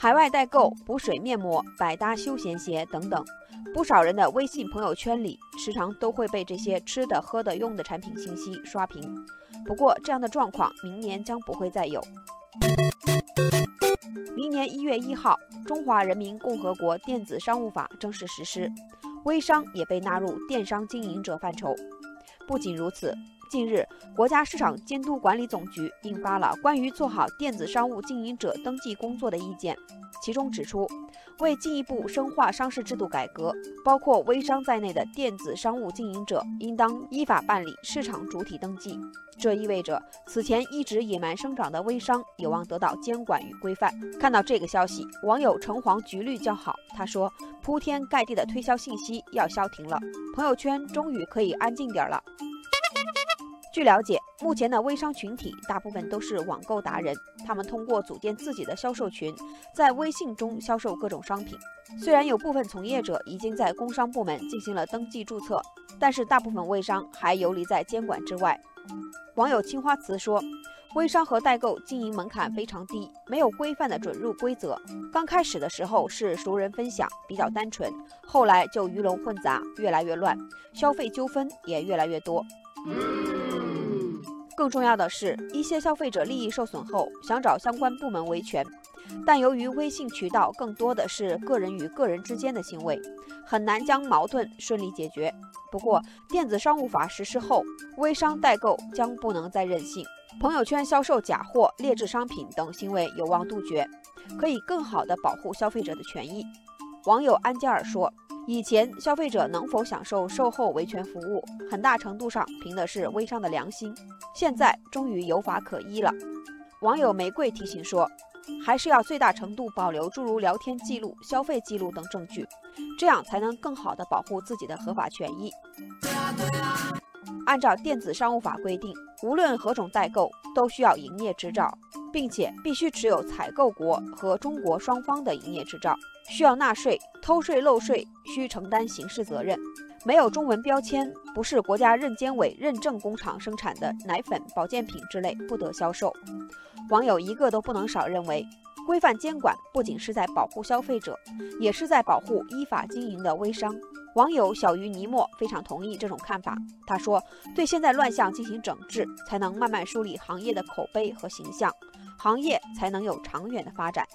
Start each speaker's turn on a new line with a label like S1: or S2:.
S1: 海外代购、补水面膜、百搭休闲鞋等等。不少人的微信朋友圈里，时常都会被这些吃的、喝的、用的产品信息刷屏。不过，这样的状况明年将不会再有。明年一月一号，《中华人民共和国电子商务法》正式实施，微商也被纳入电商经营者范畴。不仅如此，近日，国家市场监督管理总局印发了关于做好电子商务经营者登记工作的意见，其中指出。为进一步深化商事制度改革，包括微商在内的电子商务经营者应当依法办理市场主体登记。这意味着，此前一直野蛮生长的微商有望得到监管与规范。看到这个消息，网友橙黄橘绿叫好。他说：“铺天盖地的推销信息要消停了，朋友圈终于可以安静点了。”据了解，目前的微商群体大部分都是网购达人，他们通过组建自己的销售群，在微信中销售各种商品。虽然有部分从业者已经在工商部门进行了登记注册，但是大部分微商还游离在监管之外。网友青花瓷说：“微商和代购经营门槛非常低，没有规范的准入规则。刚开始的时候是熟人分享，比较单纯，后来就鱼龙混杂，越来越乱，消费纠纷也越来越多。”更重要的是，一些消费者利益受损后想找相关部门维权，但由于微信渠道更多的是个人与个人之间的行为，很难将矛盾顺利解决。不过，电子商务法实施后，微商代购将不能再任性，朋友圈销售假货、劣质商品等行为有望杜绝，可以更好地保护消费者的权益。网友安吉尔说。以前消费者能否享受售后维权服务，很大程度上凭的是微商的良心。现在终于有法可依了。网友玫瑰提醒说，还是要最大程度保留诸如聊天记录、消费记录等证据，这样才能更好的保护自己的合法权益。按照电子商务法规定，无论何种代购都需要营业执照。并且必须持有采购国和中国双方的营业执照，需要纳税，偷税漏税需承担刑事责任。没有中文标签，不是国家认监委认证工厂生产的奶粉、保健品之类不得销售。网友一个都不能少认为，规范监管不仅是在保护消费者，也是在保护依法经营的微商。网友小鱼尼莫非常同意这种看法。他说：“对现在乱象进行整治，才能慢慢树立行业的口碑和形象，行业才能有长远的发展。”